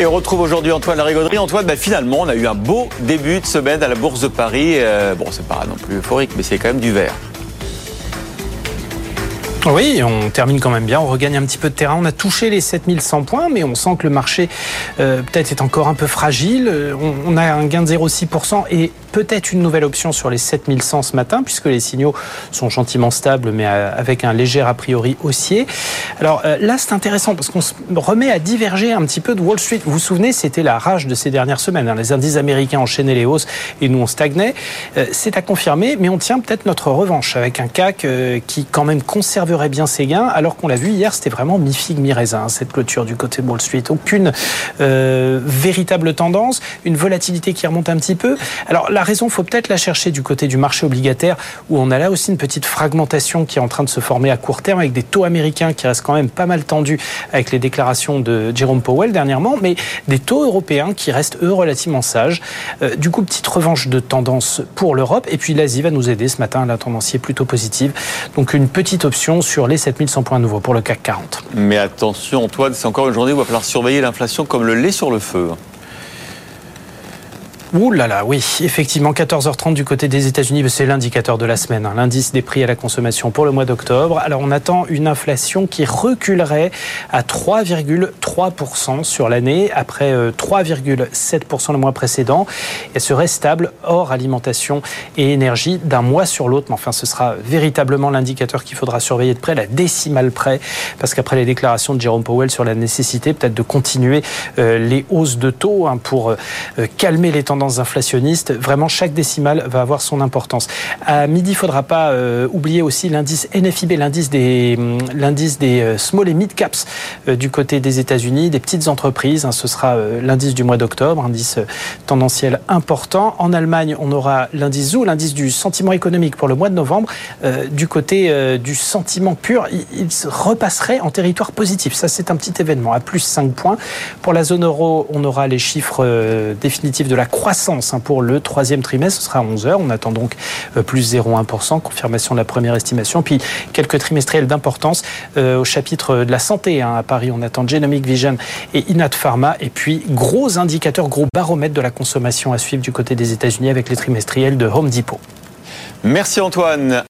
Et on retrouve aujourd'hui Antoine Larigauderie. Antoine, bah, finalement, on a eu un beau début de semaine à la Bourse de Paris. Euh, bon, c'est pas non plus euphorique, mais c'est quand même du vert. Oui, on termine quand même bien, on regagne un petit peu de terrain. On a touché les 7100 points, mais on sent que le marché euh, peut-être est encore un peu fragile. Euh, on, a un gain de 0,6% et peut-être une nouvelle option sur les 7100 ce matin, puisque les signaux sont gentiment stables, mais euh, avec un léger a priori haussier. Alors là, c'est intéressant parce qu'on se remet à diverger un petit peu de Wall Street. Vous vous souvenez, c'était la rage de ces dernières semaines. Hein. Les indices américains enchaînaient les hausses et nous, on stagnait. c'est à confirmer, mais on tient peut-être notre revanche avec un CAC qui quand même conserve bien ses gains, alors qu'on l'a vu hier, c'était vraiment mi-figue, mi-raisin, cette clôture du côté de Wall Street. Aucune euh, véritable tendance, une volatilité qui remonte un petit peu. Alors la raison, faut peut-être la chercher du côté du marché obligataire, où on a là aussi une petite fragmentation qui est en train de se former à court terme, avec des taux américains qui restent quand même pas mal tendus avec les déclarations de Jerome Powell dernièrement, mais des taux européens qui restent, eux, relativement sages. Euh, du coup, petite revanche de tendance pour l'Europe. Et puis l'Asie va nous aider ce matin, la tendance est plutôt positive. Donc une petite option sur les 7100 points nouveaux pour le CAC 40. Mais attention Antoine, c'est encore une journée où il va falloir surveiller l'inflation comme le lait sur le feu. Ouh là là, oui, effectivement, 14h30 du côté des États-Unis, c'est l'indicateur de la semaine, hein, l'indice des prix à la consommation pour le mois d'octobre. Alors on attend une inflation qui reculerait à 3,3% sur l'année, après 3,7% euh, le mois précédent. Elle serait stable hors alimentation et énergie d'un mois sur l'autre. Mais enfin, ce sera véritablement l'indicateur qu'il faudra surveiller de près, la décimale près, parce qu'après les déclarations de Jérôme Powell sur la nécessité peut-être de continuer euh, les hausses de taux hein, pour euh, calmer les tendances inflationniste, vraiment chaque décimale va avoir son importance. À midi, il faudra pas euh, oublier aussi l'indice NFIB, l'indice des, hum, l'indice des euh, small et mid caps euh, du côté des États-Unis, des petites entreprises. Hein, ce sera l'indice du mois d'octobre, indice tendanciel important. En Allemagne, on aura l'indice ZOO, l'indice du sentiment économique pour le mois de novembre. du côté du sentiment pur, il, repasserait en territoire positif. Ça, c'est un petit événement à plus 5 points. Pour la zone euro, on aura les chiffres définitifs de la croissance croissance hein, pour le troisième trimestre. Ce sera à 11h. On attend donc euh, plus 0,1%, confirmation de la première estimation. Puis quelques trimestriels d'importance euh, au chapitre de la santé. Hein, à Paris, on attend Genomic Vision et Inat Pharma. Et puis gros indicateurs, gros baromètres de la consommation à suivre du côté des États-Unis avec les trimestriels de Home Depot. Merci Antoine.